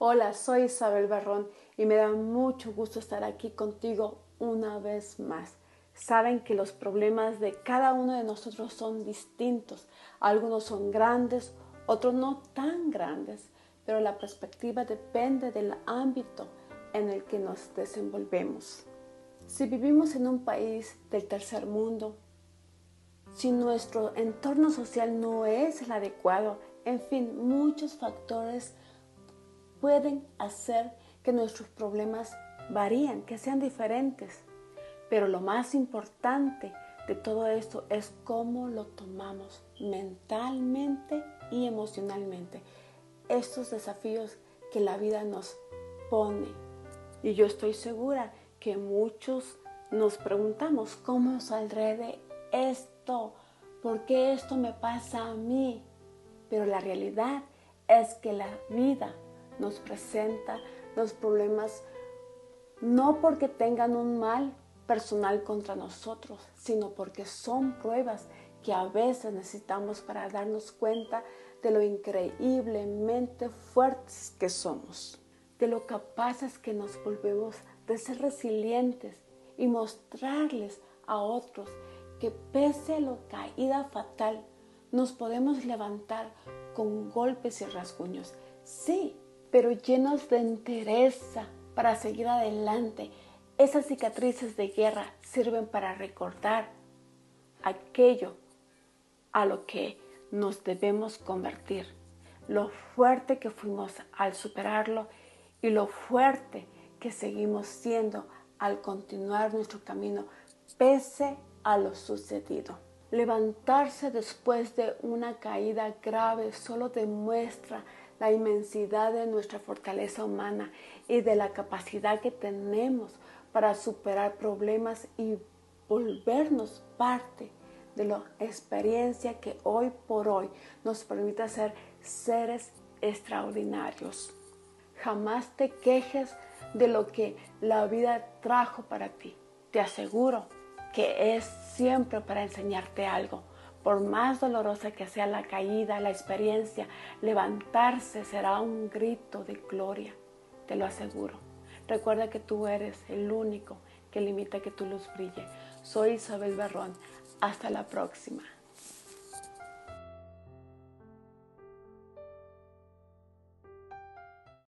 Hola, soy Isabel Barrón y me da mucho gusto estar aquí contigo una vez más. Saben que los problemas de cada uno de nosotros son distintos. Algunos son grandes, otros no tan grandes, pero la perspectiva depende del ámbito en el que nos desenvolvemos. Si vivimos en un país del tercer mundo, si nuestro entorno social no es el adecuado, en fin, muchos factores pueden hacer que nuestros problemas varíen, que sean diferentes. Pero lo más importante de todo esto es cómo lo tomamos mentalmente y emocionalmente. Estos desafíos que la vida nos pone. Y yo estoy segura que muchos nos preguntamos, ¿cómo saldré de esto? ¿Por qué esto me pasa a mí? Pero la realidad es que la vida nos presenta los problemas no porque tengan un mal personal contra nosotros, sino porque son pruebas que a veces necesitamos para darnos cuenta de lo increíblemente fuertes que somos, de lo capaces que nos volvemos de ser resilientes y mostrarles a otros que pese a la caída fatal, nos podemos levantar con golpes y rasguños. Sí, pero llenos de entereza para seguir adelante. Esas cicatrices de guerra sirven para recordar aquello a lo que nos debemos convertir, lo fuerte que fuimos al superarlo y lo fuerte que seguimos siendo al continuar nuestro camino pese a lo sucedido. Levantarse después de una caída grave solo demuestra la inmensidad de nuestra fortaleza humana y de la capacidad que tenemos para superar problemas y volvernos parte de la experiencia que hoy por hoy nos permite ser seres extraordinarios. Jamás te quejes de lo que la vida trajo para ti. Te aseguro que es siempre para enseñarte algo. Por más dolorosa que sea la caída, la experiencia, levantarse será un grito de gloria, te lo aseguro. Recuerda que tú eres el único que limita que tu luz brille. Soy Isabel Berrón. Hasta la próxima.